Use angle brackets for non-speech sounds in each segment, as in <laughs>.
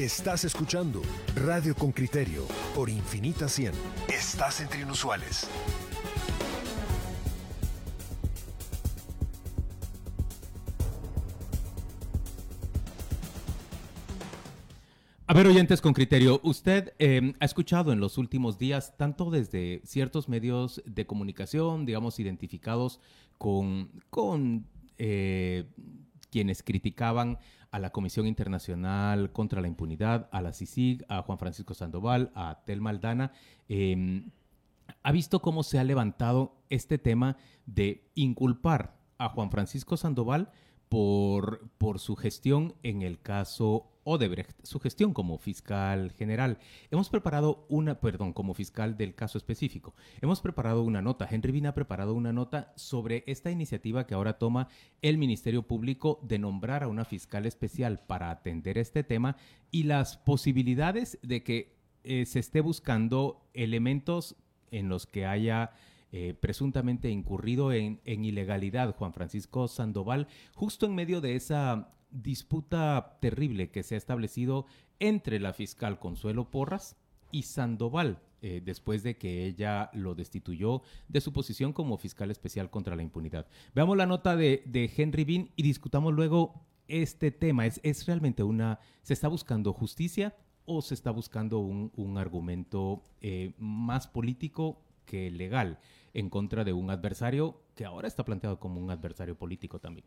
Estás escuchando Radio con Criterio por Infinita 100. Estás entre inusuales. A ver, oyentes con criterio, usted eh, ha escuchado en los últimos días, tanto desde ciertos medios de comunicación, digamos, identificados con, con eh, quienes criticaban a la Comisión Internacional contra la Impunidad, a la CICIG, a Juan Francisco Sandoval, a Tel Maldana, em, ha visto cómo se ha levantado este tema de inculpar a Juan Francisco Sandoval por, por su gestión en el caso Odebrecht, su gestión como fiscal general. Hemos preparado una, perdón, como fiscal del caso específico. Hemos preparado una nota, Henry Vina ha preparado una nota sobre esta iniciativa que ahora toma el Ministerio Público de nombrar a una fiscal especial para atender este tema y las posibilidades de que eh, se esté buscando elementos en los que haya eh, presuntamente incurrido en, en, ilegalidad Juan Francisco Sandoval, justo en medio de esa disputa terrible que se ha establecido entre la fiscal Consuelo Porras y Sandoval, eh, después de que ella lo destituyó de su posición como fiscal especial contra la impunidad. Veamos la nota de, Henry Bean y discutamos luego este tema. ¿Es, ¿Es, realmente una... ¿Se está buscando justicia o se está buscando un, argumento eh, más político que legal en contra de un adversario que ahora está planteado como un adversario político también?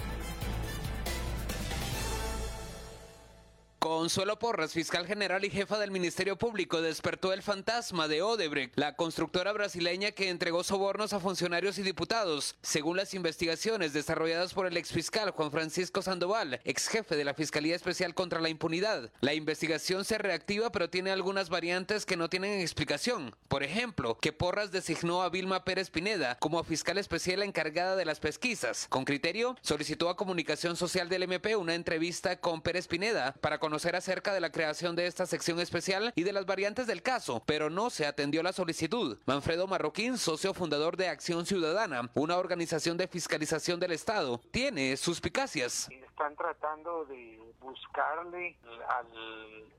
Consuelo Porras, fiscal general y jefa del Ministerio Público, despertó el fantasma de Odebrecht, la constructora brasileña que entregó sobornos a funcionarios y diputados, según las investigaciones desarrolladas por el exfiscal Juan Francisco Sandoval, ex jefe de la Fiscalía Especial contra la Impunidad. La investigación se reactiva, pero tiene algunas variantes que no tienen explicación. Por ejemplo, que Porras designó a Vilma Pérez Pineda como fiscal especial encargada de las pesquisas. Con criterio, solicitó a Comunicación Social del MP una entrevista con Pérez Pineda para conocer acerca de la creación de esta sección especial y de las variantes del caso, pero no se atendió la solicitud. Manfredo Marroquín, socio fundador de Acción Ciudadana, una organización de fiscalización del Estado, tiene suspicacias. Están tratando de buscarle al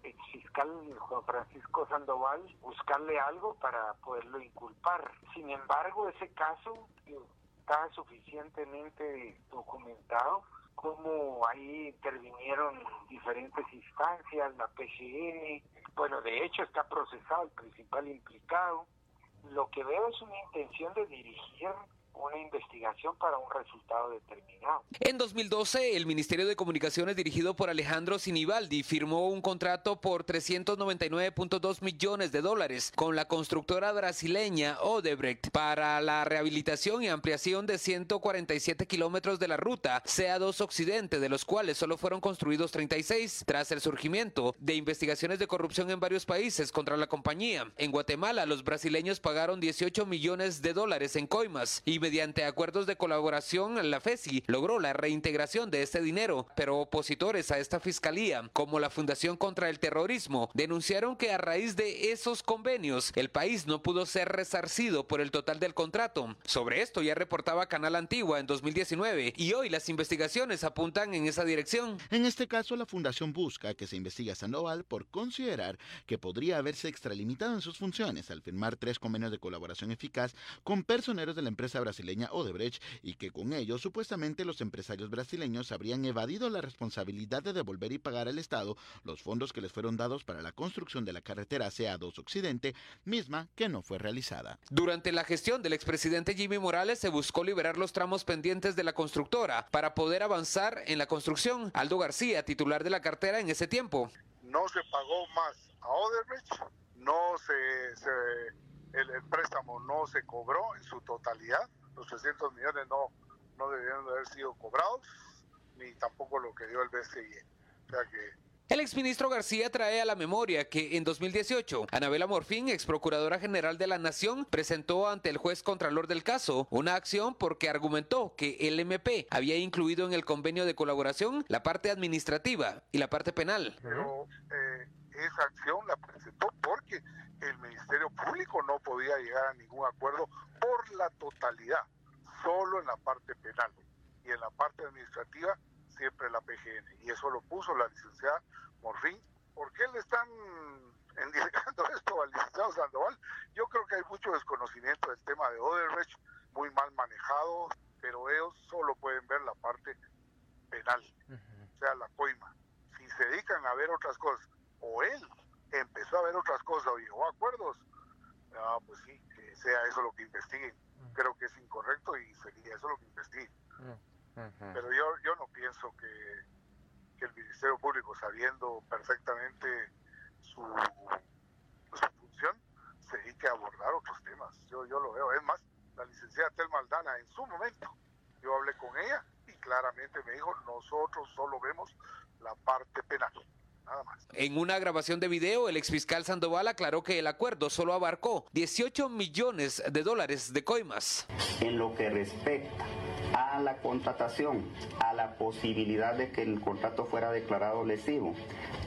exfiscal Juan Francisco Sandoval, buscarle algo para poderlo inculpar. Sin embargo, ese caso está suficientemente documentado cómo ahí intervinieron diferentes instancias, la PGN, bueno, de hecho está procesado el principal implicado. Lo que veo es una intención de dirigir una investigación para un resultado determinado. En 2012, el Ministerio de Comunicaciones dirigido por Alejandro Sinibaldi firmó un contrato por 399.2 millones de dólares con la constructora brasileña Odebrecht para la rehabilitación y ampliación de 147 kilómetros de la ruta CA2 Occidente, de los cuales solo fueron construidos 36 tras el surgimiento de investigaciones de corrupción en varios países contra la compañía. En Guatemala, los brasileños pagaron 18 millones de dólares en coimas y mediante acuerdos de colaboración, la FESI logró la reintegración de este dinero, pero opositores a esta fiscalía, como la Fundación contra el Terrorismo, denunciaron que a raíz de esos convenios, el país no pudo ser resarcido por el total del contrato. Sobre esto ya reportaba Canal Antigua en 2019 y hoy las investigaciones apuntan en esa dirección. En este caso, la Fundación busca que se investigue a Sandoval por considerar que podría haberse extralimitado en sus funciones al firmar tres convenios de colaboración eficaz con personeros de la empresa brasileña brasileña Odebrecht y que con ello supuestamente los empresarios brasileños habrían evadido la responsabilidad de devolver y pagar al Estado los fondos que les fueron dados para la construcción de la carretera CA2 Occidente, misma que no fue realizada. Durante la gestión del expresidente Jimmy Morales se buscó liberar los tramos pendientes de la constructora para poder avanzar en la construcción. Aldo García, titular de la cartera en ese tiempo. No se pagó más a Odebrecht, no se, el, el, préstamo no se cobró en su totalidad los 300 millones no, no debieron de haber sido cobrados, ni tampoco lo que dio el BCI. O sea que el exministro García trae a la memoria que en 2018, Anabela Morfín, ex procuradora general de la Nación, presentó ante el juez contralor del caso una acción porque argumentó que el MP había incluido en el convenio de colaboración la parte administrativa y la parte penal. Pero eh, esa acción la presentó porque el Ministerio Público no podía llegar a ningún acuerdo por la totalidad. solo en la parte penal y en la parte administrativa siempre la PGN. Y eso lo puso la licenciada Morfín. ¿Por qué le están indicando <laughs> esto al licenciado Sandoval? Yo creo que hay mucho desconocimiento del tema de Odebrecht, muy mal manejado, pero ellos solo pueden ver la parte penal, o sea, la coima. Si se dedican a ver otras cosas, o él empezó a ver otras cosas o llegó a acuerdos, ah, pues sí, que sea eso lo que investiguen. Creo que es incorrecto y sería eso lo que investiguen. Pero yo, yo no pienso que, que el Ministerio Público, sabiendo perfectamente su, función, se dedique a abordar otros temas. Yo, yo lo veo. Es más, la licenciada Tel Maldana en su momento, yo hablé con ella y claramente me dijo, nosotros solo vemos la parte penal. Nada más. En una grabación de video, el exfiscal Sandoval aclaró que el acuerdo solo abarcó 18 millones de dólares de coimas. En lo que respecta a la contratación, a la posibilidad de que el contrato fuera declarado lesivo,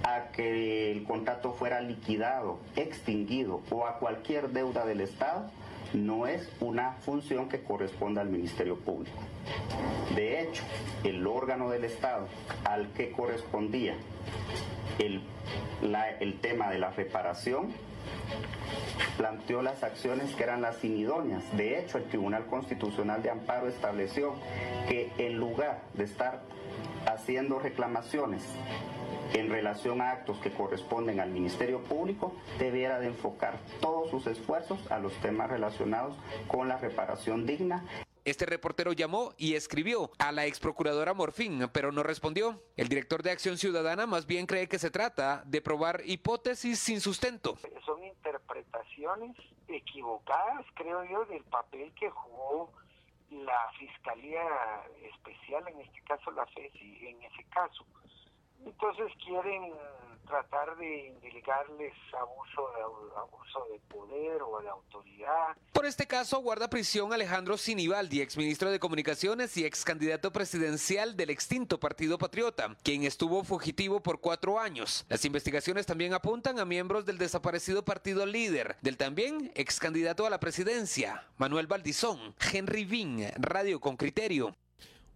a que el contrato fuera liquidado, extinguido o a cualquier deuda del Estado, no es una función que corresponda al Ministerio Público. De hecho, el órgano del Estado al que correspondía el, tema de la reparación planteó las acciones que eran las inidóneas. De hecho, el Tribunal Constitucional de Amparo estableció que en lugar de estar haciendo reclamaciones en relación a actos que corresponden al Ministerio Público, debiera de enfocar todos sus esfuerzos a los temas relacionados con la reparación digna este reportero llamó y escribió a la ex procuradora Morfín, pero no respondió. El director de Acción Ciudadana más bien cree que se trata de probar hipótesis sin sustento. Son interpretaciones equivocadas, creo yo, del papel que jugó la Fiscalía Especial, en este caso la FESI, en ese caso. Entonces quieren tratar de indilgarles abuso de, abuso de poder o de autoridad. Por este caso guarda prisión Alejandro Sinibaldi, exministro de Comunicaciones y ex candidato presidencial del extinto Partido Patriota, quien estuvo fugitivo por cuatro años. Las investigaciones también apuntan a miembros del desaparecido partido líder, del también ex candidato a la presidencia, Manuel Valdizón, Henry Vin, Radio con Criterio.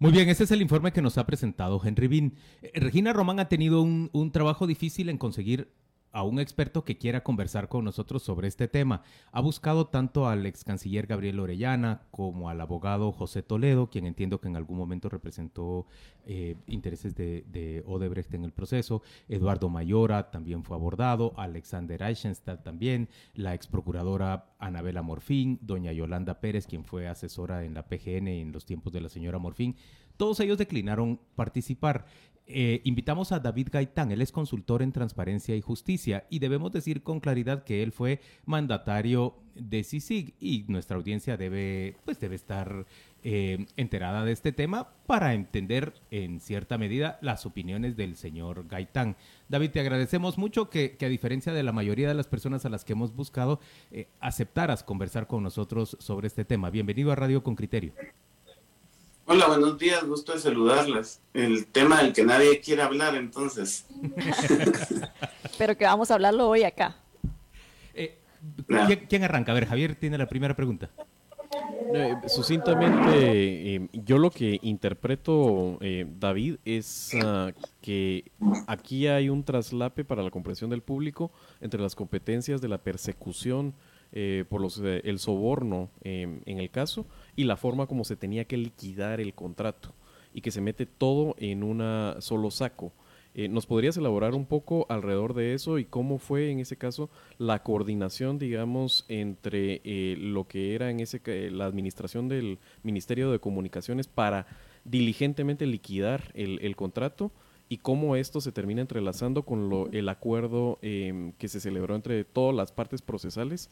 Muy bien, ese es el informe que nos ha presentado Henry Bean. Eh, Regina Román ha tenido un, un trabajo difícil en conseguir a un experto que quiera conversar con nosotros sobre este tema. Ha buscado tanto al ex canciller Gabriel Orellana como al abogado José Toledo, quien entiendo que en algún momento representó eh, intereses de, Odebrecht en el proceso. Eduardo Mayora también fue abordado, Alexander Eichenstadt también, la ex procuradora Anabela Morfín, doña Yolanda Pérez, quien fue asesora en la PGN en los tiempos de la señora Morfín. Todos ellos declinaron participar. Eh, invitamos a David Gaitán, él es consultor en transparencia y justicia y debemos decir con claridad que él fue mandatario de CICIG y nuestra audiencia debe, pues debe estar eh, enterada de este tema para entender en cierta medida las opiniones del señor Gaitán. David, te agradecemos mucho que, a diferencia de la mayoría de las personas a las que hemos buscado, eh, aceptaras conversar con nosotros sobre este tema. Bienvenido a Radio con Criterio. Hola, buenos días, gusto de saludarlas. El tema del que nadie quiere hablar, entonces. <laughs> Pero que vamos a hablarlo hoy acá. Eh, ¿quién, arranca? A ver, Javier tiene la primera pregunta. Eh, sucintamente, eh, yo lo que interpreto, David, es ah, que aquí hay un traslape para la comprensión del público entre las competencias de la persecución por los, el soborno en el caso y la forma como se tenía que liquidar el contrato y que se mete todo en un solo saco. Eh, ¿Nos podrías elaborar un poco alrededor de eso y cómo fue en ese caso la coordinación, digamos, entre eh, lo que era en ese la administración del Ministerio de Comunicaciones para diligentemente liquidar el, el contrato y cómo esto se termina entrelazando con lo, el acuerdo em, que se celebró entre todas las partes procesales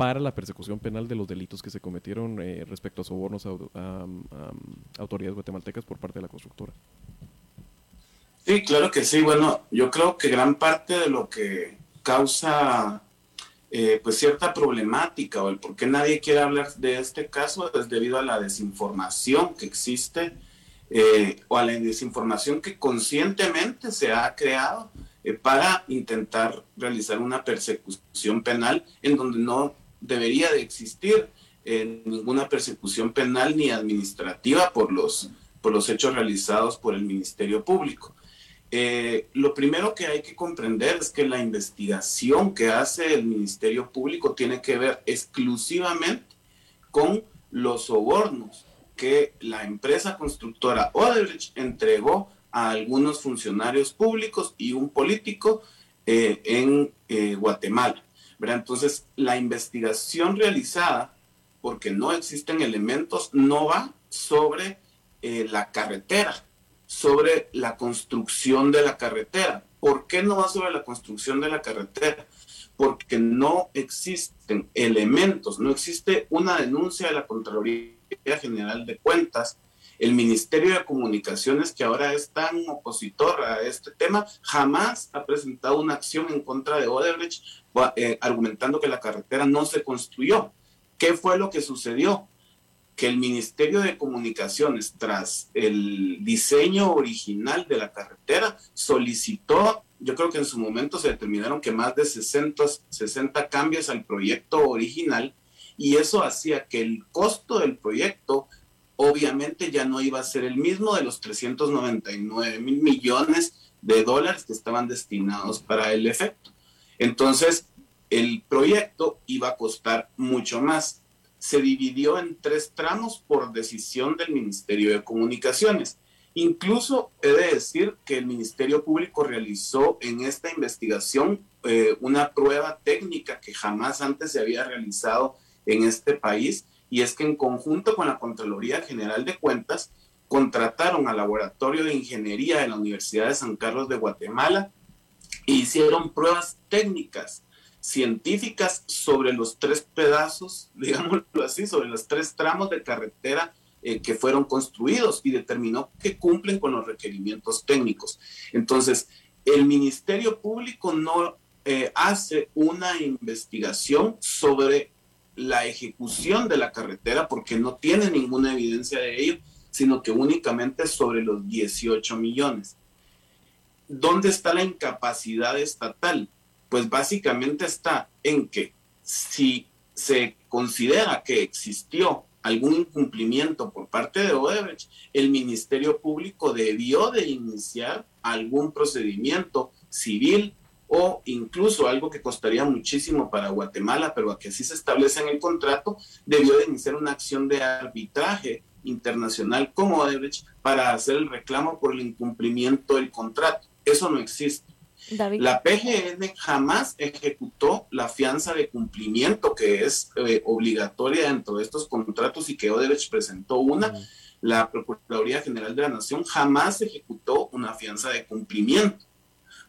para la persecución penal de los delitos que se cometieron eh, respecto a sobornos a, autoridades guatemaltecas por parte de la constructora. Sí, claro que sí. Bueno, yo creo que gran parte de lo que causa eh, pues cierta problemática o el por qué nadie quiere hablar de este caso es debido a la desinformación que existe eh, o a la desinformación que conscientemente se ha creado para intentar realizar una persecución penal en donde no debería de existir eh, ninguna persecución penal ni administrativa por los, por los hechos realizados por el Ministerio Público. Eh, lo primero que hay que comprender es que la investigación que hace el Ministerio Público tiene que ver exclusivamente con los sobornos que la empresa constructora Odebrecht entregó a algunos funcionarios públicos y un político eh, en Guatemala. Entonces, la investigación realizada, porque no existen elementos, no va sobre la carretera, sobre la construcción de la carretera. ¿Por qué no va sobre la construcción de la carretera? Porque no existen elementos, no existe una denuncia de la Contraloría General de Cuentas. El Ministerio de Comunicaciones, que ahora es tan opositor a este tema, jamás ha presentado una acción en contra de Odebrecht eh, argumentando que la carretera no se construyó. ¿Qué fue lo que sucedió? que el Ministerio de Comunicaciones, tras el diseño original de la carretera, solicitó, yo creo que en su momento se determinaron que más de 60, 60 cambios al proyecto original, y eso hacía que el costo del proyecto obviamente ya no iba a ser el mismo de los 399 mil millones de dólares que estaban destinados para el efecto. Entonces, el proyecto iba a costar mucho más se dividió en tres tramos por decisión del Ministerio de Comunicaciones. Incluso he de decir que el Ministerio Público realizó en esta investigación eh, una prueba técnica que jamás antes se había realizado en este país y es que en conjunto con la Contraloría General de Cuentas contrataron al Laboratorio de Ingeniería de la Universidad de San Carlos de Guatemala hicieron pruebas técnicas científicas sobre los tres pedazos, <laughs> digámoslo así, sobre los tres tramos de carretera eh, que fueron construidos y determinó que cumplen con los requerimientos técnicos. Entonces, el Ministerio Público no eh, hace una investigación sobre la ejecución de la carretera porque no tiene ninguna evidencia de ello, sino que únicamente sobre los 18 millones. ¿Dónde está la incapacidad estatal? pues básicamente está en que si se considera que existió algún incumplimiento por parte de Odebrecht, el Ministerio Público debió de iniciar algún procedimiento civil o incluso algo que costaría muchísimo para Guatemala, pero que así se establece en el contrato, debió de iniciar una acción de arbitraje internacional con Odebrecht para hacer el reclamo por el incumplimiento del contrato. Eso no existe. La PGN jamás ejecutó la fianza de cumplimiento que es eh, obligatoria dentro de estos contratos y que Odebrecht presentó una. La Procuraduría General de la Nación jamás ejecutó una fianza de cumplimiento.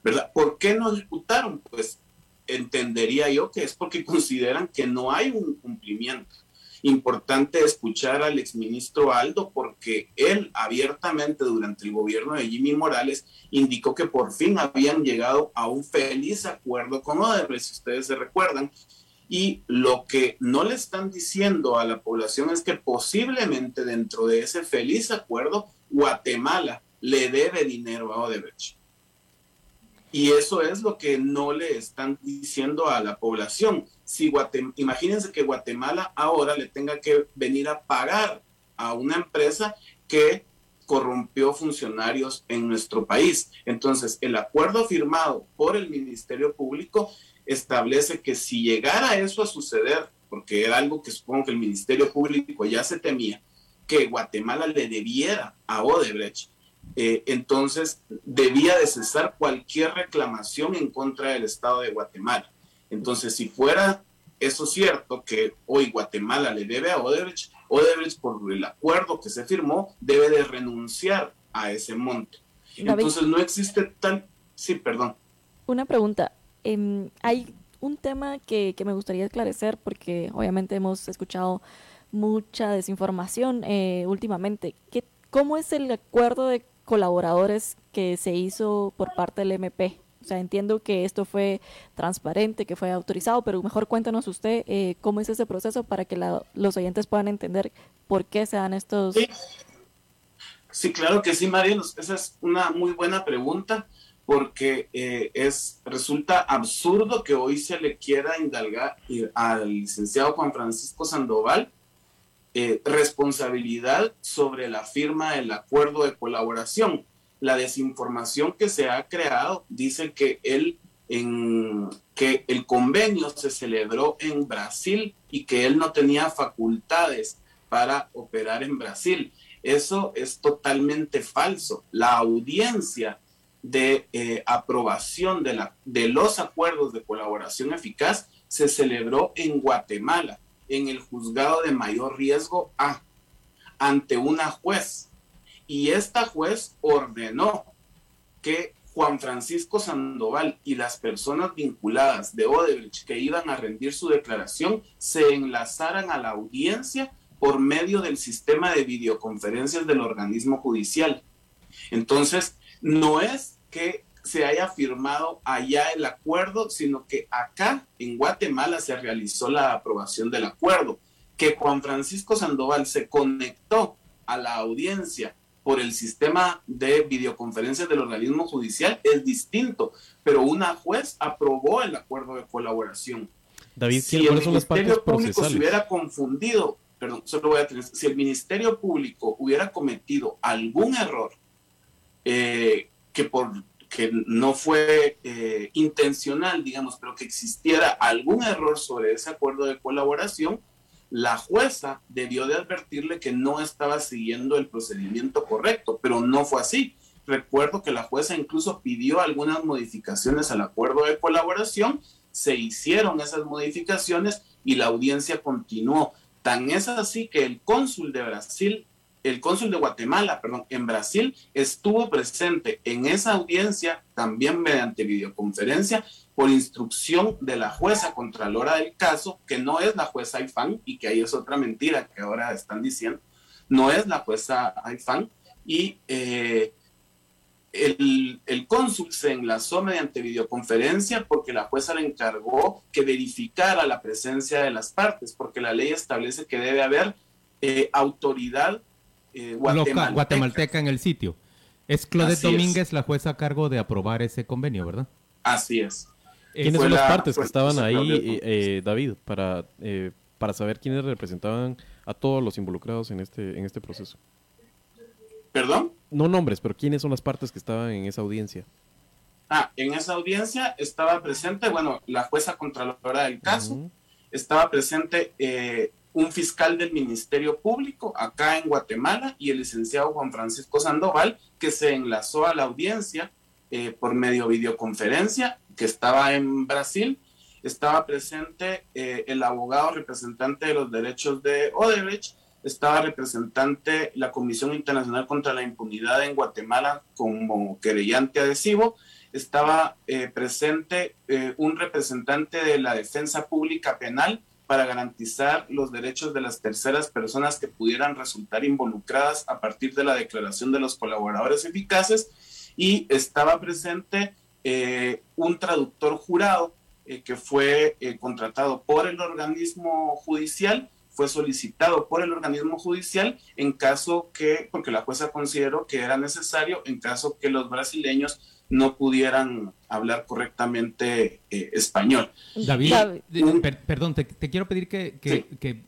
¿Verdad? ¿Por qué no ejecutaron? Pues entendería yo que es porque <laughs> consideran que no hay un cumplimiento importante escuchar al exministro Aldo porque él abiertamente durante el gobierno de Jimmy Morales indicó que por fin habían llegado a un feliz acuerdo con Odebrecht, si ustedes se recuerdan. Y lo que no le están diciendo a la población es que posiblemente dentro de ese feliz acuerdo, Guatemala le debe dinero a Odebrecht. Y eso es lo que no le están diciendo a la población. Si imagínense que Guatemala ahora le tenga que venir a pagar a una empresa que corrompió funcionarios en nuestro país. Entonces, el acuerdo firmado por el Ministerio Público establece que si llegara eso a suceder, porque era algo que supongo que el Ministerio Público ya se temía, que Guatemala le debiera a Odebrecht, eh, entonces debía de cesar cualquier reclamación en contra del Estado de Guatemala. Entonces, si fuera eso cierto, que hoy Guatemala le debe a Odebrecht, Odebrecht por el acuerdo que se firmó debe de renunciar a ese monto. Entonces no existe tal... Sí, perdón. Una pregunta. Em, hay un tema que, me gustaría esclarecer porque obviamente hemos escuchado mucha desinformación eh, últimamente. ¿Qué, ¿Cómo es el acuerdo de colaboradores que se hizo por parte del MP. O sea, entiendo que esto fue transparente, que fue autorizado, pero mejor cuéntanos usted eh, cómo es ese proceso para que los oyentes puedan entender por qué se dan estos... Sí, claro que sí, María. Esa es una muy buena pregunta porque eh, es resulta absurdo que hoy se le quiera indalgar al licenciado Juan Francisco Sandoval eh, responsabilidad sobre la firma del acuerdo de colaboración. La desinformación que se ha creado dice que él en que el convenio se celebró en Brasil y que él no tenía facultades para operar en Brasil. Eso es totalmente falso. La audiencia de eh, aprobación de, la, de los acuerdos de colaboración eficaz se celebró en Guatemala, en el juzgado de mayor riesgo A, ante una juez. Y esta juez ordenó que Juan Francisco Sandoval y las personas vinculadas de Odebrecht que iban a rendir su declaración se enlazaran a la audiencia por medio del sistema de videoconferencias del organismo judicial. Entonces, no es que se haya firmado allá el acuerdo, sino que acá en Guatemala se realizó la aprobación del acuerdo, que Juan Francisco Sandoval se conectó a la audiencia por el sistema de videoconferencias del organismo judicial es distinto, pero una juez aprobó el acuerdo de colaboración. David, si el Ministerio Público se hubiera confundido, perdón, solo voy a tener, si el Ministerio Público hubiera cometido algún error eh, que por que no fue eh, intencional, digamos, pero que existiera algún error sobre ese acuerdo de colaboración, la jueza debió de advertirle que no estaba siguiendo el procedimiento correcto, pero no fue así. Recuerdo que la jueza incluso pidió algunas modificaciones al acuerdo de colaboración, se hicieron esas modificaciones y la audiencia continuó. Tan es así que el cónsul de Brasil, el cónsul de Guatemala, perdón, en Brasil estuvo presente en esa audiencia también mediante videoconferencia por instrucción de la jueza contralora del caso, que no es la jueza Aifán, y que ahí es otra mentira que ahora están diciendo, no es la jueza Aifán, y eh, el, el, cónsul se enlazó mediante videoconferencia porque la jueza le encargó que verificara la presencia de las partes, porque la ley establece que debe haber eh, autoridad eh, guatemalteca. guatemalteca. en el sitio. Es Claudette Domínguez la jueza a cargo de aprobar ese convenio, ¿verdad? Así es. ¿Quiénes son las partes que estaban ahí, eh, David, para, eh, para saber quiénes representaban a todos los involucrados en este, en este proceso? ¿Perdón? No nombres, pero ¿quiénes son las partes que estaban en esa audiencia? Ah, en esa audiencia estaba presente, bueno, la jueza contralora del caso, estaba presente eh, un fiscal del Ministerio Público acá en Guatemala y el licenciado Juan Francisco Sandoval, que se enlazó a la audiencia por medio videoconferencia que estaba en Brasil, estaba presente eh, el abogado representante de los derechos de Odebrecht, estaba representante la Comisión Internacional contra la Impunidad en Guatemala como querellante adhesivo, estaba eh, presente eh, un representante de la Defensa Pública Penal para garantizar los derechos de las terceras personas que pudieran resultar involucradas a partir de la declaración de los colaboradores eficaces. Y estaba presente eh, un traductor jurado eh, que fue eh, contratado por el organismo judicial, fue solicitado por el organismo judicial en caso que, porque la jueza consideró que era necesario en caso que los brasileños no pudieran hablar correctamente español. David, perdón, te, quiero pedir que, que,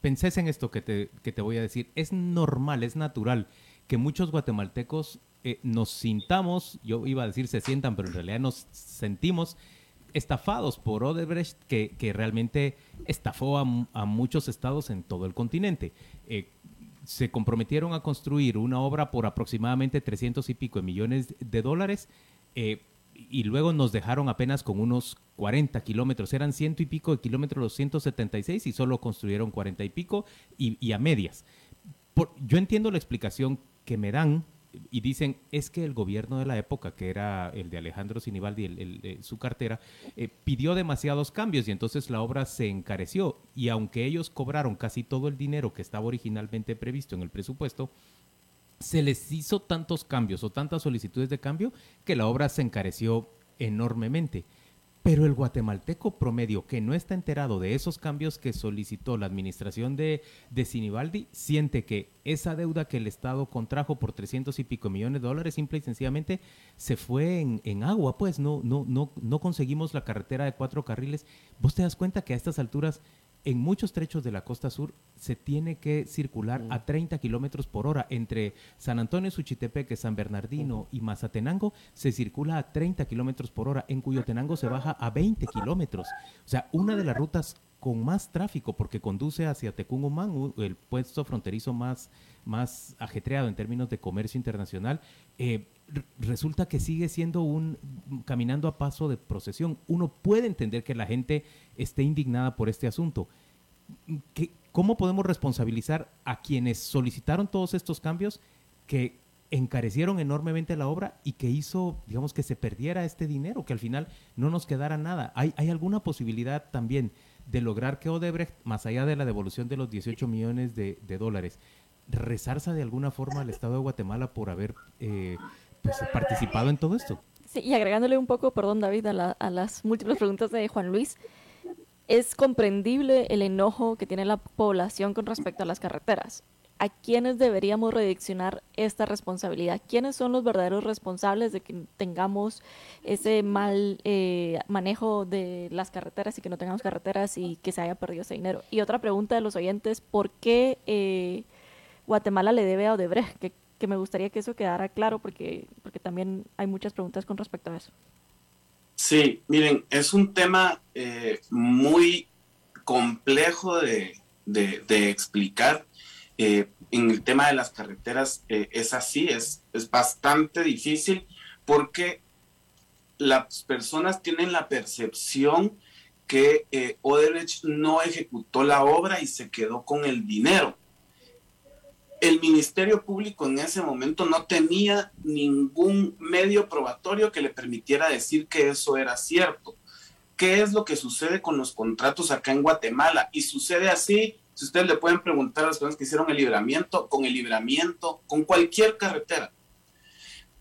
penses en esto que te, que te voy a decir. Es normal, es natural que muchos guatemaltecos eh, nos sintamos, yo iba a decir se sientan, pero en realidad nos sentimos estafados por Odebrecht, que, que realmente estafó a, muchos estados en todo el continente. Eh, se comprometieron a construir una obra por aproximadamente 300 y pico de millones de dólares eh, y luego nos dejaron apenas con unos 40 kilómetros. Eran ciento y pico de kilómetros los 176 y solo construyeron 40 y pico y, a medias. yo entiendo la explicación que me dan y dicen es que el gobierno de la época, que era el de Alejandro Sinibaldi, el, su cartera, eh, pidió demasiados cambios y entonces la obra se encareció. Y aunque ellos cobraron casi todo el dinero que estaba originalmente previsto en el presupuesto, se les hizo tantos cambios o tantas solicitudes de cambio que la obra se encareció enormemente. Pero el guatemalteco promedio que no está enterado de esos cambios que solicitó la administración de, de Sinibaldi, siente que esa deuda que el Estado contrajo por 300 y pico millones de dólares simple y sencillamente se fue en, en, agua, pues no, no, no, no conseguimos la carretera de cuatro carriles. Vos te das cuenta que a estas alturas en muchos trechos de la costa sur se tiene que circular a 30 kilómetros por hora. Entre San Antonio, Suchitepeque, San Bernardino y Mazatenango se circula a 30 kilómetros por hora. En Cuyotenango se baja a 20 kilómetros. O sea, una de las rutas con más tráfico porque conduce hacia Tecungumán, el puesto fronterizo más, más ajetreado en términos de comercio internacional. Eh, resulta que sigue siendo un caminando a paso de procesión. Uno puede entender que la gente esté indignada por este asunto. ¿Cómo podemos responsabilizar a quienes solicitaron todos estos cambios que encarecieron enormemente la obra y que hizo, digamos, que se perdiera este dinero, que al final no nos quedara nada? ¿Hay, hay alguna posibilidad también de lograr que Odebrecht, más allá de la devolución de los 18 millones de, dólares, rezarza de alguna forma al Estado de Guatemala por haber eh, pues, participado en todo esto? Sí, y agregándole un poco, perdón David, a, a las múltiples preguntas de Juan Luis, es comprendible el enojo que tiene la población con respecto a las carreteras. ¿A quiénes deberíamos redireccionar esta responsabilidad? ¿Quiénes son los verdaderos responsables de que tengamos ese mal eh, manejo de las carreteras y que no tengamos carreteras y que se haya perdido ese dinero? Y otra pregunta de los oyentes, ¿por qué eh, Guatemala le debe a Odebrecht? Que, que me gustaría que eso quedara claro porque, porque también hay muchas preguntas con respecto a eso. Sí, miren, es un tema eh, muy complejo de, explicar. Eh, en el tema de las carreteras eh, es así, es, es bastante difícil porque las personas tienen la percepción que Odebrecht no ejecutó la obra y se quedó con el dinero el Ministerio Público en ese momento no tenía ningún medio probatorio que le permitiera decir que eso era cierto. ¿Qué es lo que sucede con los contratos acá en Guatemala? Y sucede así, si ustedes le pueden preguntar a las personas que hicieron el libramiento, con el libramiento, con cualquier carretera.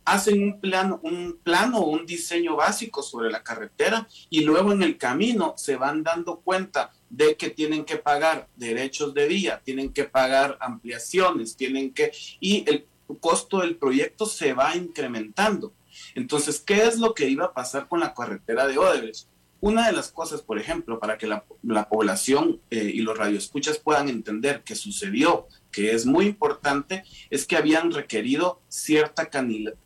Hacen un plano, un plano un diseño básico sobre la carretera y luego en el camino se van dando cuenta de que tienen que pagar derechos de vía, tienen que pagar ampliaciones, tienen que, y el costo del proyecto se va incrementando. Entonces, ¿qué es lo que iba a pasar con la carretera de Odebrecht? Una de las cosas, por ejemplo, para que la, población eh, y los radioescuchas puedan entender que sucedió, que es muy importante, es que habían requerido cierta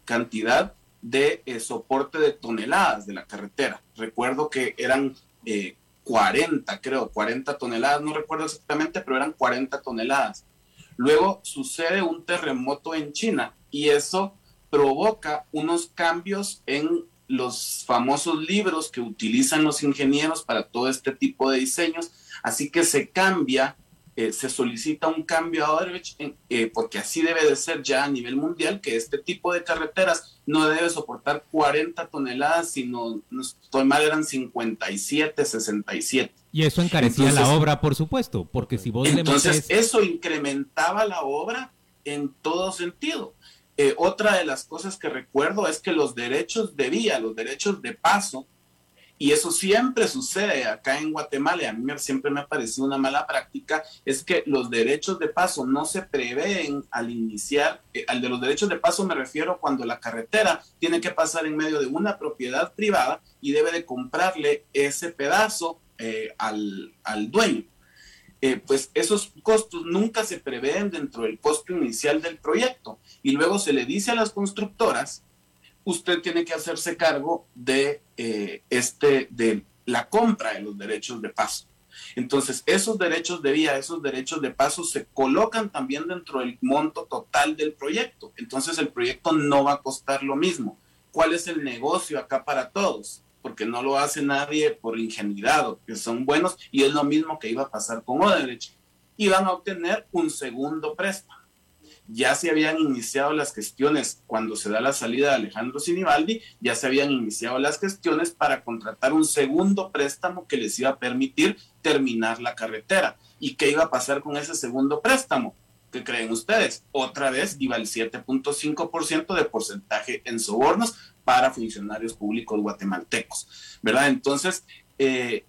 cantidad de eh, soporte de toneladas de la carretera. Recuerdo que eran eh, 40, creo, 40 toneladas, no recuerdo exactamente, pero eran 40 toneladas. Luego sucede un terremoto en China y eso provoca unos cambios en los famosos libros que utilizan los ingenieros para todo este tipo de diseños, así que se cambia eh, se solicita un cambio a Odebrecht eh, porque así debe de ser ya a nivel mundial, que este tipo de carreteras no debe soportar 40 toneladas, sino, no estoy mal, eran 57, 67. Y eso encarecía la obra, por supuesto, porque si vos Entonces, eso incrementaba la obra en todo sentido. Eh, otra de las cosas que recuerdo es que los derechos de vía, los derechos de paso, y eso siempre sucede acá en Guatemala y a mí siempre me ha parecido una mala práctica, es que los derechos de paso no se prevén al iniciar, eh, al de los derechos de paso me refiero cuando la carretera tiene que pasar en medio de una propiedad privada y debe de comprarle ese pedazo eh, al, dueño. Eh, pues esos costos nunca se prevén dentro del costo inicial del proyecto y luego se le dice a las constructoras usted tiene que hacerse cargo de, eh, este, de la compra de los derechos de paso. Entonces, esos derechos de vía, esos derechos de paso se colocan también dentro del monto total del proyecto. Entonces, el proyecto no va a costar lo mismo. ¿Cuál es el negocio acá para todos? Porque no lo hace nadie por ingenuidad, que son buenos, y es lo mismo que iba a pasar con Odebrecht. Iban a obtener un segundo préstamo ya se habían iniciado las gestiones cuando se da la salida de Alejandro Sinibaldi, ya se habían iniciado las gestiones para contratar un segundo préstamo que les iba a permitir terminar la carretera. ¿Y qué iba a pasar con ese segundo préstamo? ¿Qué creen ustedes? Otra vez iba el 7.5% de porcentaje en sobornos para funcionarios públicos guatemaltecos, ¿verdad? Entonces, eh,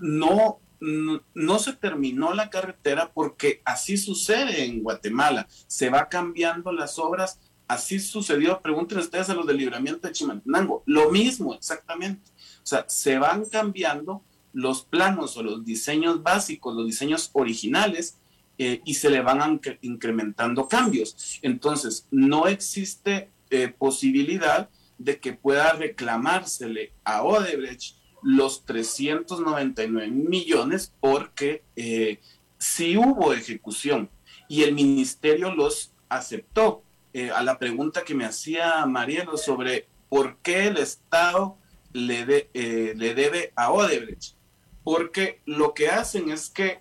no no, se terminó la carretera porque así sucede en Guatemala. Se va cambiando las obras. Así sucedió, pregúntenle ustedes a los del libramiento de Chimaltenango. Lo mismo, exactamente. O sea, se van cambiando los planos o los diseños básicos, los diseños originales, eh, y se le van incrementando cambios. Entonces, no existe eh, posibilidad de que pueda reclamársele a Odebrecht los 399 millones porque eh, si hubo ejecución y el ministerio los aceptó. a la pregunta que me hacía Marielo sobre por qué el Estado le, le debe a Odebrecht, porque lo que hacen es que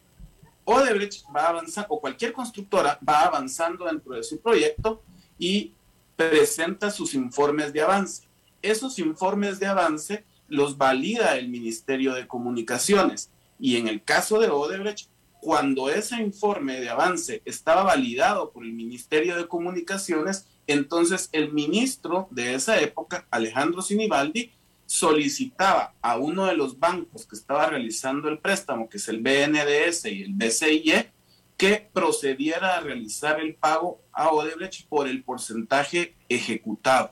Odebrecht va avanzando, o cualquier constructora va avanzando dentro de su proyecto y presenta sus informes de avance. Esos informes de avance los valida el Ministerio de Comunicaciones. Y en el caso de Odebrecht, cuando ese informe de avance estaba validado por el Ministerio de Comunicaciones, entonces el ministro de esa época, Alejandro Sinibaldi, solicitaba a uno de los bancos que estaba realizando el préstamo, que es el BNDS y el BCIE, que procediera a realizar el pago a Odebrecht por el porcentaje ejecutado.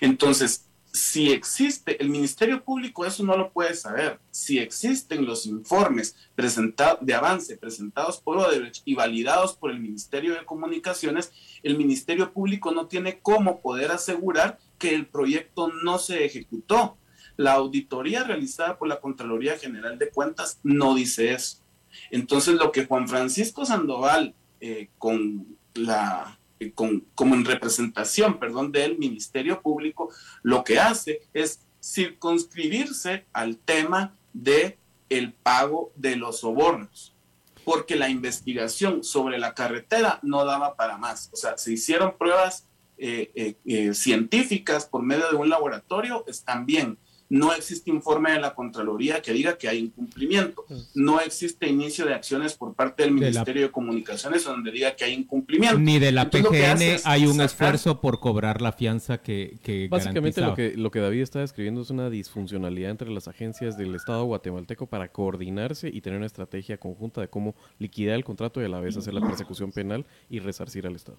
Entonces, si existe, el Ministerio Público eso no lo puede saber. Si existen los informes de avance presentados por Odebrecht y validados por el Ministerio de Comunicaciones, el Ministerio Público no tiene cómo poder asegurar que el proyecto no se ejecutó. La auditoría realizada por la Contraloría General de Cuentas no dice eso. Entonces, lo que Juan Francisco Sandoval, eh, con la, eh, con, como en representación, perdón, del Ministerio Público, lo que hace es circunscribirse al tema de el pago de los sobornos, porque la investigación sobre la carretera no daba para más. O sea, se hicieron pruebas eh, científicas por medio de un laboratorio están bien. No existe informe de la Contraloría que diga que hay incumplimiento. Pues no existe inicio de acciones por parte del Ministerio de, Comunicaciones donde diga que hay incumplimiento. Ni de la PGN hay un esfuerzo por cobrar la fianza que, que Básicamente lo que, lo que David está describiendo es una disfuncionalidad entre las agencias del Estado guatemalteco para coordinarse y tener una estrategia conjunta de cómo liquidar el contrato y a la vez hacer la persecución penal y resarcir al Estado.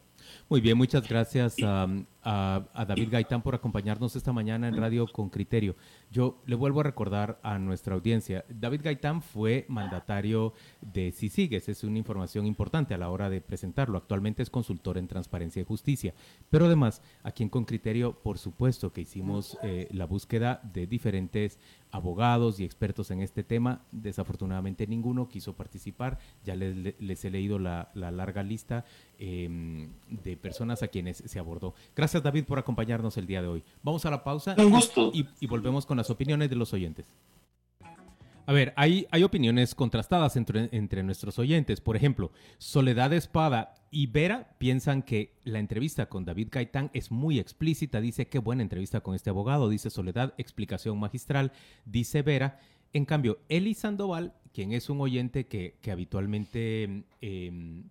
Muy bien, muchas gracias a David Gaitán por acompañarnos esta mañana en Radio con Criterio. Yo le vuelvo a recordar a nuestra audiencia, David Gaitán fue mandatario de CICIGUES, es una información importante a la hora de presentarlo. Actualmente es consultor en Transparencia y Justicia, pero además aquí en Con Criterio, por supuesto que hicimos eh, la búsqueda de diferentes abogados y expertos en este tema. Desafortunadamente ninguno quiso participar. Ya les, he leído la, larga lista em, de personas a quienes se abordó. Gracias David por acompañarnos el día de hoy. Vamos a la pausa y volvemos con las opiniones de los oyentes. A ver, hay, hay opiniones contrastadas entre, entre, nuestros oyentes. Por ejemplo, Soledad Espada y Vera piensan que la entrevista con David Gaitán es muy explícita. Dice, qué buena entrevista con este abogado. Dice Soledad, explicación magistral. Dice Vera. En cambio, Eli Sandoval, quien es un oyente que, que habitualmente em,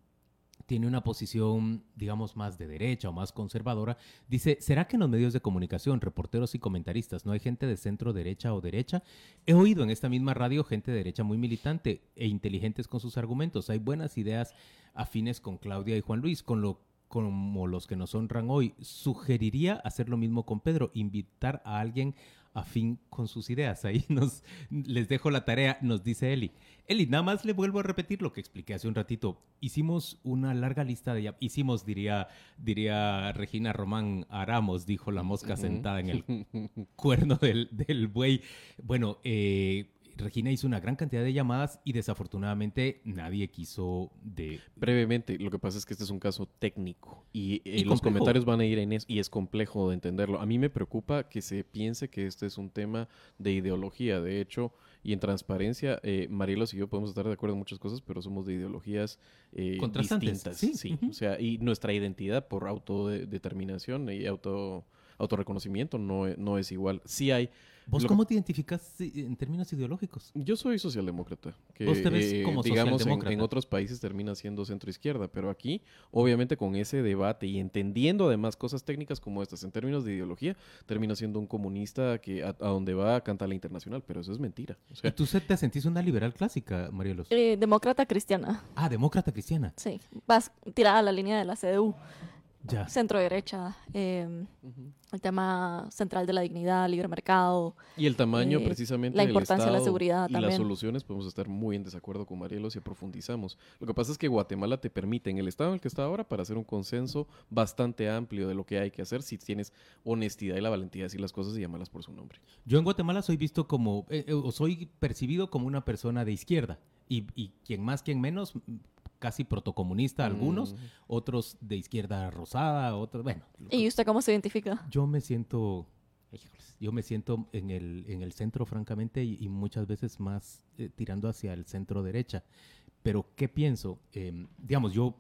tiene una posición, digamos, más de derecha o más conservadora, dice, ¿será que en los medios de comunicación, reporteros y comentaristas, no hay gente de centro derecha o derecha? He oído en esta misma radio gente de derecha muy militante e inteligentes con sus argumentos. Hay buenas ideas afines con Claudia y Juan Luis, con lo como los que nos honran hoy. Sugeriría hacer lo mismo con Pedro, invitar a alguien afín con sus ideas. Ahí <laughs> nos les dejo la tarea, nos dice Eli. Eli, nada más le vuelvo a repetir lo que expliqué hace un ratito. Hicimos una larga lista de... Hicimos, diría, diría Regina Román Aramos, dijo la mosca sentada en el <laughs> cuerno del, del buey. Bueno, eh, Regina hizo una gran cantidad de llamadas y desafortunadamente nadie quiso de... Brevemente, lo que pasa es que este es un caso técnico y, eh, los comentarios van a ir en eso y es complejo de entenderlo. A mí me preocupa que se piense que este es un tema de ideología. De hecho, y en transparencia, eh, Marielos y yo podemos estar de acuerdo en muchas cosas, pero somos de ideologías eh, distintas. Sí, sí. O sea, y nuestra identidad por autodeterminación y auto autorreconocimiento no, no es igual. Sí hay ¿Vos cómo te identificas en términos ideológicos? Yo soy socialdemócrata. Que, ¿Vos te ves eh, como digamos, en, otros países termina siendo centro-izquierda, pero aquí, obviamente, con ese debate y entendiendo además cosas técnicas como estas en términos de ideología, termina siendo un comunista que a, donde va a cantar la internacional, pero eso es mentira. ¿Y tú te sentís una liberal clásica, Marielos? Eh, demócrata cristiana. Ah, demócrata cristiana. Sí, vas tirada a la línea de la CDU. Centro derecha, em, el tema central de la dignidad, libre mercado. Y el tamaño eh, precisamente la importancia de la seguridad y también. las soluciones podemos estar muy en desacuerdo con Marielos si profundizamos. Lo que pasa es que Guatemala te permite en el estado en el que está ahora para hacer un consenso bastante amplio de lo que hay que hacer si tienes honestidad y la valentía de decir las cosas y llamarlas por su nombre. Yo en Guatemala soy visto como, eh, eh, o soy percibido como una persona de izquierda. Y, y quien más, quien menos, casi protocomunista algunos, mm. otros de izquierda rosada, otros, bueno. ¿Y usted cómo se identifica? Yo me siento, yo me siento en el, en el centro, francamente, y, muchas veces más eh, tirando hacia el centro derecha. Pero, ¿qué pienso? Em, digamos, yo,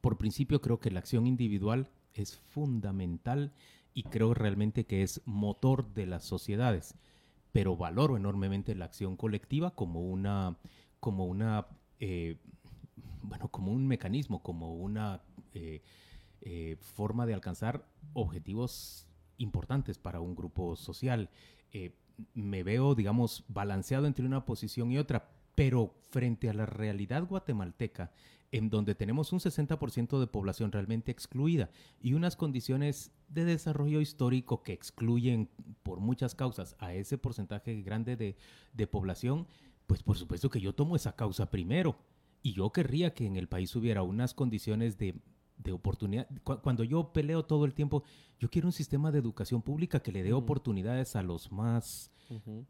por principio, creo que la acción individual es fundamental y creo realmente que es motor de las sociedades. Pero valoro enormemente la acción colectiva como una, como una eh, bueno, como un mecanismo, como una eh, eh, forma de alcanzar objetivos importantes para un grupo social. Eh, me veo, digamos, balanceado entre una posición y otra, pero frente a la realidad guatemalteca, en donde tenemos un 60% de población realmente excluida y unas condiciones de desarrollo histórico que excluyen por muchas causas a ese porcentaje grande de, de población, pues por supuesto que yo tomo esa causa primero y yo querría que en el país hubiera unas condiciones de, oportunidad. cuando yo peleo todo el tiempo, yo quiero un sistema de educación pública que le dé oportunidades a los más,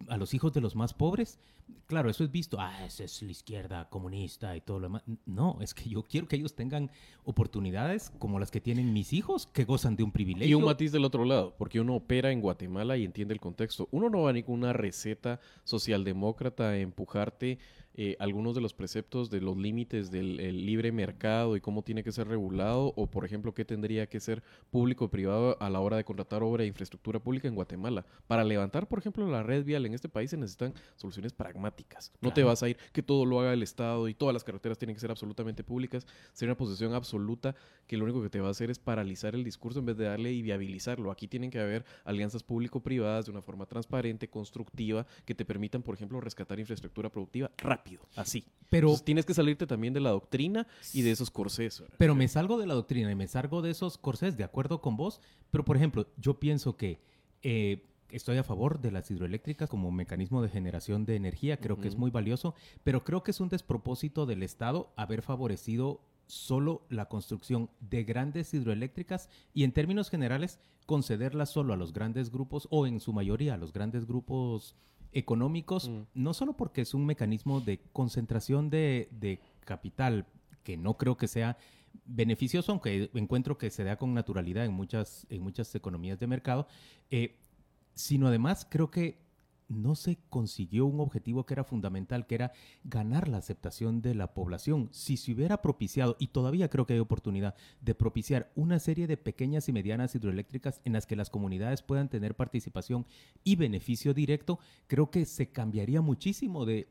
a los hijos de los más pobres. Claro, eso es visto, ah, esa es la izquierda comunista y todo lo demás. No, es que yo quiero que ellos tengan oportunidades como las que tienen mis hijos, que gozan de un privilegio. Y un matiz del otro lado, porque uno opera en Guatemala y entiende el contexto. Uno no va a ni con una receta socialdemócrata a empujarte eh, algunos de los preceptos de los límites del libre mercado y cómo tiene que ser regulado, o por ejemplo, qué tendría que ser público o privado a la hora de contratar obra de infraestructura pública en Guatemala. Para levantar, por ejemplo, la red vial en este país se necesitan soluciones pragmáticas. No te vas a ir que todo lo haga el Estado y todas las carreteras tienen que ser absolutamente públicas. Sería una posición absoluta que lo único que te va a hacer es paralizar el discurso en vez de darle y viabilizarlo. Aquí tienen que haber alianzas público-privadas de una forma transparente, constructiva, que te permitan, por ejemplo, rescatar infraestructura productiva rápido así. Pero tienes que salirte también de la doctrina y de esos corsés. Pero me salgo de la doctrina y me salgo de esos corsés, de acuerdo con vos. Pero, por ejemplo, yo pienso que eh, estoy a favor de las hidroeléctricas como mecanismo de generación de energía. Creo que es muy valioso, pero creo que es un despropósito del Estado haber favorecido solo la construcción de grandes hidroeléctricas y en términos generales concederlas solo a los grandes grupos o en su mayoría a los grandes grupos económicos, mm. no solo porque es un mecanismo de concentración de, capital, que no creo que sea beneficioso, aunque encuentro que se da con naturalidad en muchas, en muchas economías de mercado, eh, sino además creo que no se consiguió un objetivo que era fundamental, que era ganar la aceptación de la población. Si se hubiera propiciado, y todavía creo que hay oportunidad de propiciar una serie de pequeñas y medianas hidroeléctricas en las que las comunidades puedan tener participación y beneficio directo, creo que se cambiaría muchísimo de,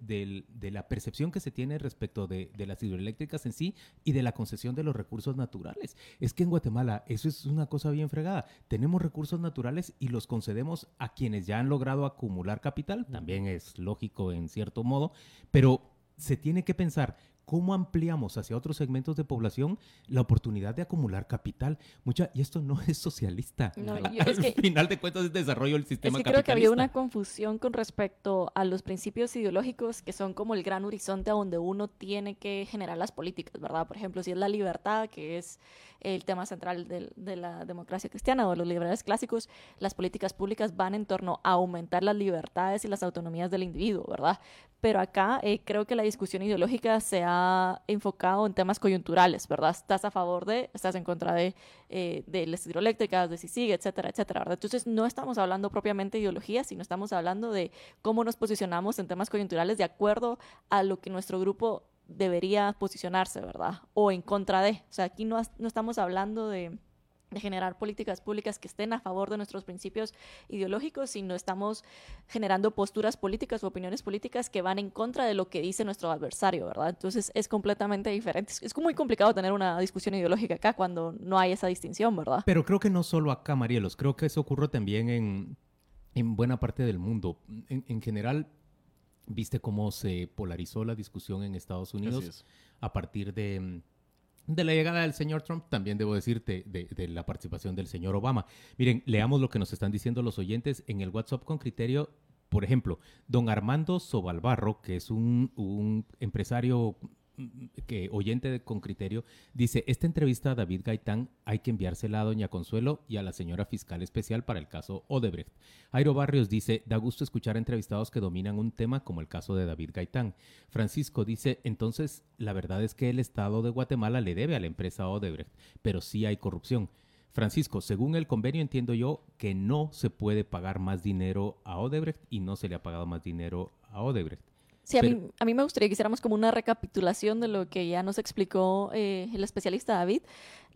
la percepción que se tiene respecto de, de, las hidroeléctricas en sí y de la concesión de los recursos naturales. Es que en Guatemala eso es una cosa bien fregada. Tenemos recursos naturales y los concedemos a quienes ya han logrado acumular capital, también es lógico en cierto modo, pero se tiene que pensar cómo ampliamos hacia otros segmentos de población la oportunidad de acumular capital. Mucha, y esto no <laughs> es socialista. Al final de cuentas es desarrollo del sistema es que Creo que había una confusión con respecto a los principios ideológicos que son como el gran horizonte a donde uno tiene que generar las políticas, ¿verdad? Por ejemplo, si es la libertad, que es el tema central de, de la democracia cristiana o de los liberales clásicos, las políticas públicas van en torno a aumentar las libertades y las autonomías del individuo, ¿verdad? Pero acá eh, creo que la discusión ideológica se ha enfocado en temas coyunturales, ¿verdad? Estás a favor de, estás en contra de, eh, de las hidroeléctricas, de si sigue, etcétera, etcétera, ¿verdad? Entonces no estamos hablando propiamente de ideología, sino estamos hablando de cómo nos posicionamos en temas coyunturales de acuerdo a lo que nuestro grupo debería posicionarse, ¿verdad? O en contra de. O sea, aquí no, no estamos hablando de, de generar políticas públicas que estén a favor de nuestros principios ideológicos, sino estamos generando posturas políticas o opiniones políticas que van en contra de lo que dice nuestro adversario, ¿verdad? Entonces es completamente diferente. Es muy complicado tener una discusión ideológica acá cuando no hay esa distinción, ¿verdad? Pero creo que no solo acá, Marielos, creo que eso ocurre también en, en buena parte del mundo. En, en general, viste cómo se polarizó la discusión en Estados Unidos a partir de de la llegada del señor Trump, también debo decirte de, de, la participación del señor Obama. Miren, leamos lo que nos están diciendo los oyentes en el WhatsApp con criterio. Por ejemplo, don Armando Sobalbarro, que es un, un empresario que oyente con criterio, dice, esta entrevista a David Gaitán hay que enviársela a doña Consuelo y a la señora fiscal especial para el caso Odebrecht. Jairo Barrios dice, da gusto escuchar entrevistados que dominan un tema como el caso de David Gaitán. Francisco dice, entonces la verdad es que el Estado de Guatemala le debe a la empresa Odebrecht, pero sí hay corrupción. Francisco, según el convenio entiendo yo que no se puede pagar más dinero a Odebrecht y no se le ha pagado más dinero a Odebrecht. Sí, a, mí, a mí me gustaría que hiciéramos como una recapitulación de lo que ya nos explicó eh, el especialista David.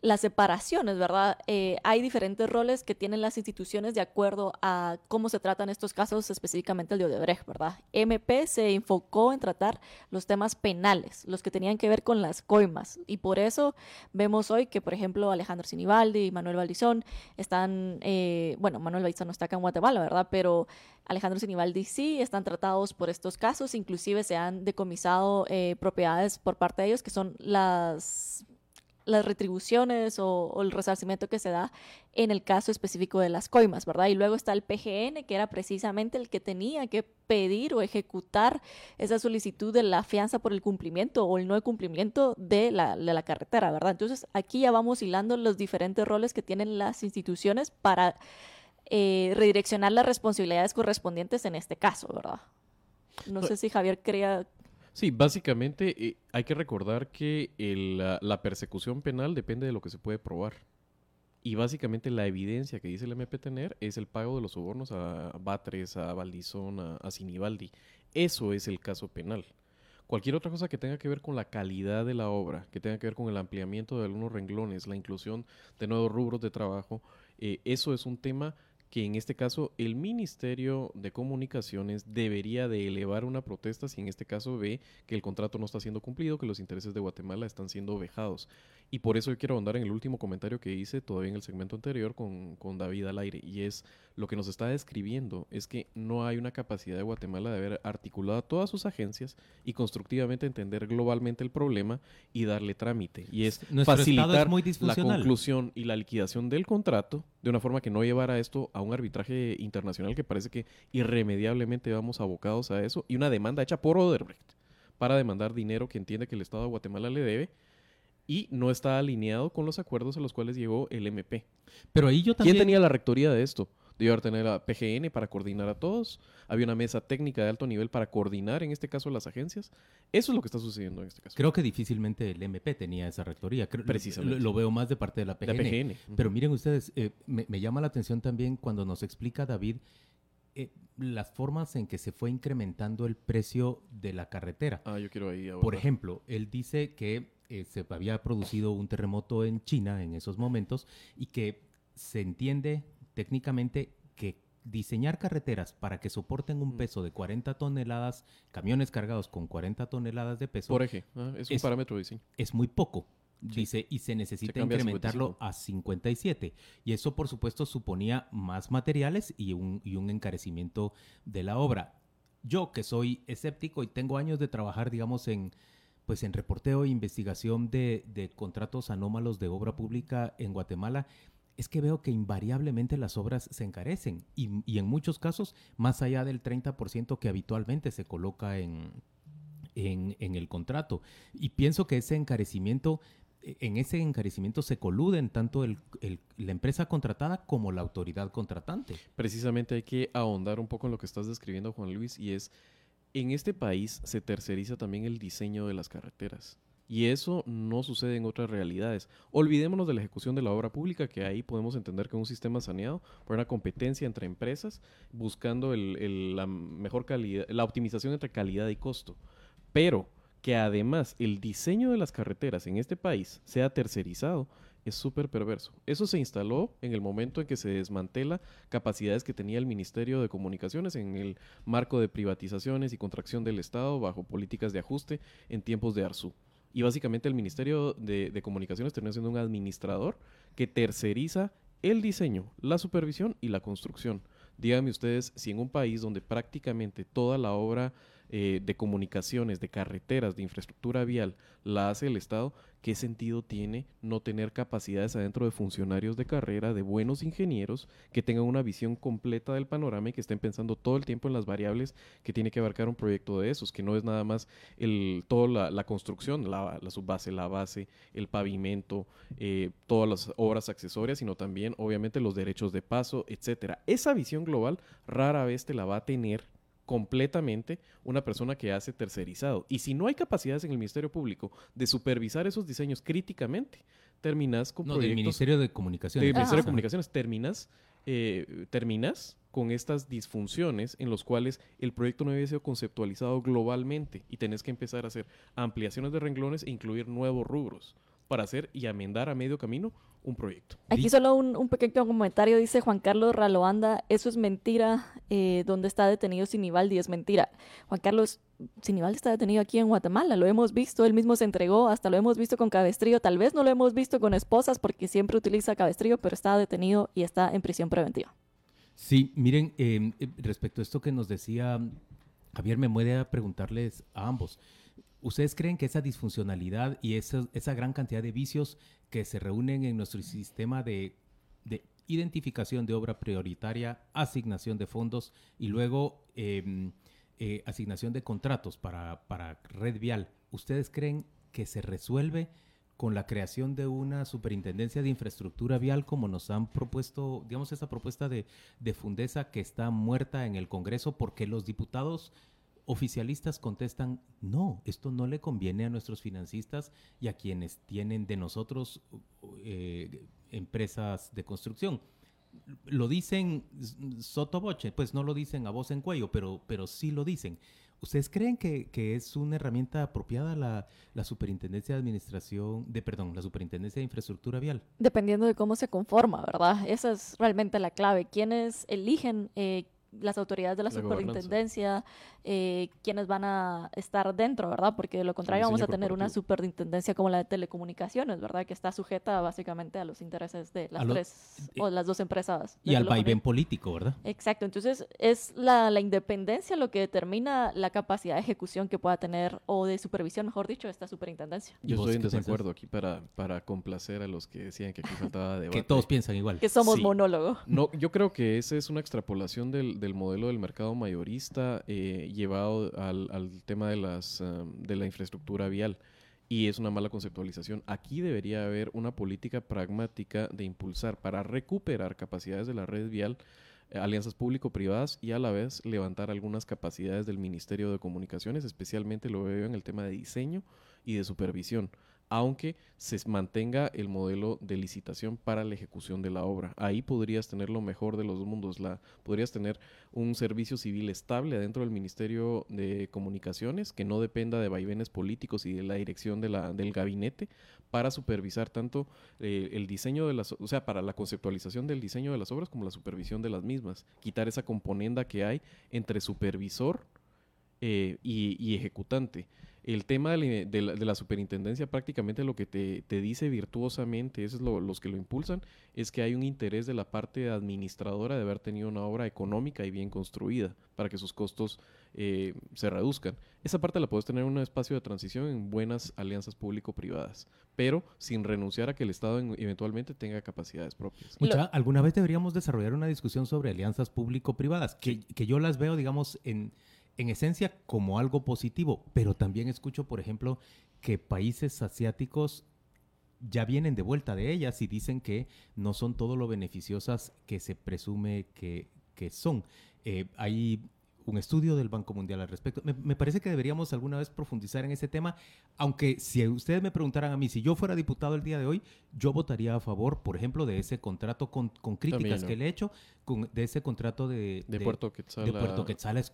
Las separaciones, ¿verdad? Eh, hay diferentes roles que tienen las instituciones de acuerdo a cómo se tratan estos casos, específicamente el de Odebrecht, ¿verdad? MP se enfocó en tratar los temas penales, los que tenían que ver con las coimas. Y por eso vemos hoy que, por ejemplo, Alejandro Sinibaldi y Manuel Valdizón están, eh, bueno, Manuel Valdizón no está acá en Guatemala, ¿verdad? Pero Alejandro Sinibaldi sí están tratados por estos casos, inclusive se han decomisado eh, propiedades por parte de ellos, que son las las retribuciones o, o, el resarcimiento que se da en el caso específico de las coimas, ¿verdad? Y luego está el PGN, que era precisamente el que tenía que pedir o ejecutar esa solicitud de la fianza por el cumplimiento o el no cumplimiento de la, de la carretera, ¿verdad? Entonces aquí ya vamos hilando los diferentes roles que tienen las instituciones para eh, redireccionar las responsabilidades correspondientes en este caso, ¿verdad? No sé si Javier crea... Sí, básicamente eh, hay que recordar que el, la, la, persecución penal depende de lo que se puede probar. Y básicamente la evidencia que dice el MP tener es el pago de los sobornos a Batres, a Valdizón, a, a Sinibaldi. Eso es el caso penal. Cualquier otra cosa que tenga que ver con la calidad de la obra, que tenga que ver con el ampliamiento de algunos renglones, la inclusión de nuevos rubros de trabajo, eh, eso es un tema que en este caso el Ministerio de Comunicaciones debería de elevar una protesta si en este caso ve que el contrato no está siendo cumplido, que los intereses de Guatemala están siendo vejados. Y por eso yo quiero ahondar en el último comentario que hice todavía en el segmento anterior con, con David al aire, y es lo que nos está describiendo es que no hay una capacidad de Guatemala de haber articulado a todas sus agencias y constructivamente entender globalmente el problema y darle trámite. Y es Nuestro facilitar es la conclusión y la liquidación del contrato de una forma que no llevara esto a un arbitraje internacional que parece que irremediablemente vamos abocados a eso y una demanda hecha por Odebrecht para demandar dinero que entiende que el Estado de Guatemala le debe y no está alineado con los acuerdos a los cuales llegó el MP. Pero ahí yo también... ¿Quién tenía la rectoría de esto? Debió haber tener a PGN para coordinar a todos. Había una mesa técnica de alto nivel para coordinar, en este caso, las agencias. Eso es lo que está sucediendo en este caso. Creo que difícilmente el MP tenía esa rectoría. Creo, Precisamente. Lo, lo, veo más de parte de la PGN. La PGN. Pero miren ustedes, eh, me, me, llama la atención también cuando nos explica David eh, las formas en que se fue incrementando el precio de la carretera. Ah, yo quiero ahí ahora. Por ejemplo, él dice que eh, se había producido un terremoto en China en esos momentos y que se entiende técnicamente que diseñar carreteras para que soporten un peso de 40 toneladas, camiones cargados con 40 toneladas de peso. Por eje, ah, es un es, parámetro de diseño. Es muy poco. Sí. Dice, y se necesita se incrementarlo a 57. Y eso, por supuesto, suponía más materiales y un, y un encarecimiento de la obra. Yo, que soy escéptico y tengo años de trabajar, digamos, en, pues en reporteo e investigación de, de contratos anómalos de obra pública en Guatemala, es que veo que invariablemente las obras se encarecen y, en muchos casos más allá del 30% que habitualmente se coloca en, el contrato. Y pienso que ese encarecimiento, en ese encarecimiento se coluden tanto la empresa contratada como la autoridad contratante. Precisamente hay que ahondar un poco en lo que estás describiendo, Juan Luis, y es, en este país se terceriza también el diseño de las carreteras. Y eso no sucede en otras realidades. Olvidémonos de la ejecución de la obra pública, que ahí podemos entender que un sistema saneado por una competencia entre empresas, buscando el, la mejor calidad, la optimización entre calidad y costo. Pero que además el diseño de las carreteras en este país sea tercerizado es súper perverso. Eso se instaló en el momento en que se desmantela capacidades que tenía el Ministerio de Comunicaciones en el marco de privatizaciones y contracción del Estado bajo políticas de ajuste en tiempos de Arzú. Y básicamente el Ministerio de, Comunicaciones terminó siendo un administrador que terceriza el diseño, la supervisión y la construcción. Díganme ustedes si en un país donde prácticamente toda la obra eh, de comunicaciones, de carreteras, de infraestructura vial, la hace el Estado, ¿qué sentido tiene no tener capacidades adentro de funcionarios de carrera, de buenos ingenieros, que tengan una visión completa del panorama y que estén pensando todo el tiempo en las variables que tiene que abarcar un proyecto de esos, que no es nada más el, toda la, construcción, la, subbase, la base, el pavimento, eh, todas las obras accesorias, sino también obviamente los derechos de paso, etcétera. Esa visión global rara vez te la va a tener completamente una persona que hace tercerizado. Y si no hay capacidades en el Ministerio Público de supervisar esos diseños críticamente, terminas con no, del Ministerio de Comunicaciones. Del Ministerio de Comunicaciones terminas, eh, terminas con estas disfunciones en los cuales el proyecto no había sido conceptualizado globalmente y tenés que empezar a hacer ampliaciones de renglones e incluir nuevos rubros para hacer y amendar a medio camino un proyecto. Aquí solo un, pequeño comentario, dice Juan Carlos Raloanda, eso es mentira, eh, donde está detenido Sinibaldi es mentira. Juan Carlos, Sinibaldi está detenido aquí en Guatemala, lo hemos visto, él mismo se entregó, hasta lo hemos visto con cabestrillo, tal vez no lo hemos visto con esposas porque siempre utiliza cabestrillo, pero está detenido y está en prisión preventiva. Sí, miren, em, eh, respecto a esto que nos decía Javier, me muere preguntarles a ambos. ¿Ustedes creen que esa disfuncionalidad y esa, esa gran cantidad de vicios que se reúnen en nuestro sistema de, identificación de obra prioritaria, asignación de fondos y luego em, eh, asignación de contratos para, para red vial, ¿ustedes creen que se resuelve con la creación de una superintendencia de infraestructura vial como nos han propuesto, digamos, esa propuesta de, de Fundesa que está muerta en el Congreso porque los diputados oficialistas contestan, no, esto no le conviene a nuestros financistas y a quienes tienen de nosotros eh, empresas de construcción. Lo dicen sotoboche, pues no lo dicen a voz en cuello, pero, pero sí lo dicen. ¿Ustedes creen que, es una herramienta apropiada la, la, superintendencia de administración, de perdón, la superintendencia de infraestructura vial? Dependiendo de cómo se conforma, ¿verdad? Esa es realmente la clave. ¿Quiénes eligen eh, las autoridades de la, superintendencia, eh, quienes van a estar dentro, ¿verdad? Porque de lo contrario vamos a tener una superintendencia como la de telecomunicaciones, ¿verdad? Que está sujeta básicamente a los intereses de las tres o las dos empresas. Y al vaivén político, ¿verdad? Exacto. Entonces es la, la, independencia lo que determina la capacidad de ejecución que pueda tener o de supervisión, mejor dicho, esta superintendencia. Yo estoy en desacuerdo aquí para, para complacer a los que decían que aquí faltaba <laughs> debate. que todos piensan igual. Que somos monólogo. No, yo creo que esa es una extrapolación del del modelo del mercado mayorista eh, llevado al, tema de, las, um, de la infraestructura vial y es una mala conceptualización. Aquí debería haber una política pragmática de impulsar para recuperar capacidades de la red vial, eh, alianzas público-privadas y a la vez levantar algunas capacidades del Ministerio de Comunicaciones, especialmente lo veo en el tema de diseño y de supervisión aunque se mantenga el modelo de licitación para la ejecución de la obra. Ahí podrías tener lo mejor de los dos mundos. La, podrías tener un servicio civil estable dentro del Ministerio de Comunicaciones que no dependa de vaivenes políticos y de la dirección del gabinete para supervisar tanto eh, el diseño de las, o sea, para la conceptualización del diseño de las obras como la supervisión de las mismas. Quitar esa componenda que hay entre supervisor eh, y ejecutante el tema de la, superintendencia prácticamente lo que te, dice virtuosamente, eso es lo, los que lo impulsan, es que hay un interés de la parte administradora de haber tenido una obra económica y bien construida para que sus costos eh, se reduzcan. Esa parte la puedes tener en un espacio de transición en buenas alianzas público-privadas, pero sin renunciar a que el Estado eventualmente tenga capacidades propias. alguna vez deberíamos desarrollar una discusión sobre alianzas público-privadas, que, que yo las veo, digamos, en en esencia como algo positivo, pero también escucho, por ejemplo, que países asiáticos ya vienen de vuelta de ellas y dicen que no son todo lo beneficiosas que se presume que, son. Eh, hay un estudio del Banco Mundial al respecto. Me, parece que deberíamos alguna vez profundizar en ese tema, aunque si ustedes me preguntaran a mí, si yo fuera diputado el día de hoy, yo votaría a favor, por ejemplo, de ese contrato con, críticas que le he hecho, con, de ese contrato de, de, Puerto Quetzal. De Puerto Quetzal es,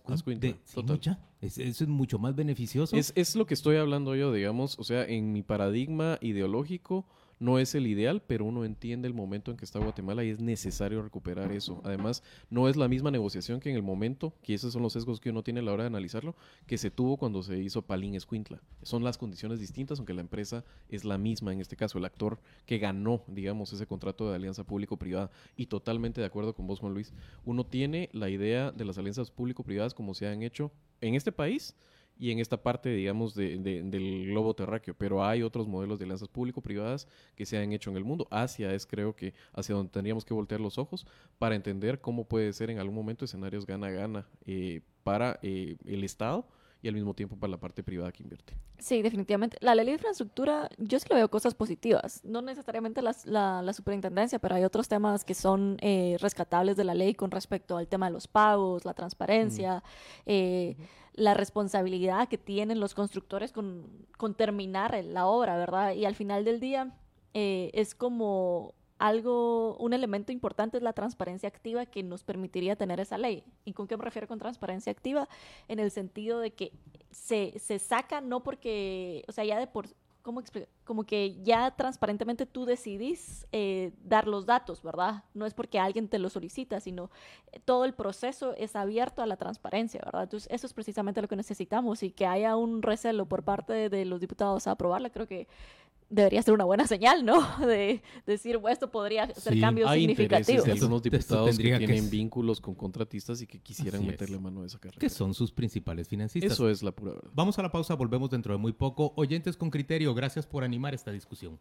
eso es mucho más beneficioso. Es, es lo que estoy hablando yo, digamos, o sea, en mi paradigma ideológico No es el ideal, pero uno entiende el momento en que está Guatemala y es necesario recuperar eso. Además, no es la misma negociación que en el momento, que esos son los sesgos que uno tiene a la hora de analizarlo, que se tuvo cuando se hizo Palín Escuintla. Son las condiciones distintas, aunque la empresa es la misma en este caso. El actor que ganó, digamos, ese contrato de alianza público-privada y totalmente de acuerdo con vos, Juan Luis, uno tiene la idea de las alianzas público-privadas como se han hecho en este país y en esta parte, digamos, de, del globo terráqueo. Pero hay otros modelos de alianzas público-privadas que se han hecho en el mundo. Asia es, creo que, hacia donde tendríamos que voltear los ojos para entender cómo puede ser en algún momento escenarios gana-gana eh, para eh, el Estado y al mismo tiempo para la parte privada que invierte. Sí, definitivamente. La ley de infraestructura, yo sí le veo cosas positivas. No necesariamente la, la, superintendencia, pero hay otros temas que son eh, rescatables de la ley con respecto al tema de los pagos, la transparencia, eh, la responsabilidad que tienen los constructores con, con, terminar la obra, ¿verdad? Y al final del día eh, es como algo, un elemento importante es la transparencia activa que nos permitiría tener esa ley. ¿Y con qué me refiero con transparencia activa? En el sentido de que se, se saca no porque, o sea, ya de por, ¿cómo? Como que ya transparentemente tú decidís eh, dar los datos, ¿verdad? No es porque alguien te lo solicita, sino eh, todo el proceso es abierto a la transparencia, ¿verdad? Entonces, eso es precisamente lo que necesitamos y que haya un recelo por parte de los diputados a aprobarla, creo que debería ser una buena señal, ¿no? <laughs> De, decir, bueno, esto podría ser cambios hay significativos. Hay algunos diputados que tienen vínculos con contratistas y que quisieran meterle mano a esa carrera. Que son sus principales financistas. Eso es la pura verdad. Vamos a la pausa, volvemos dentro de muy poco. Oyentes con criterio, gracias por animar esta discusión.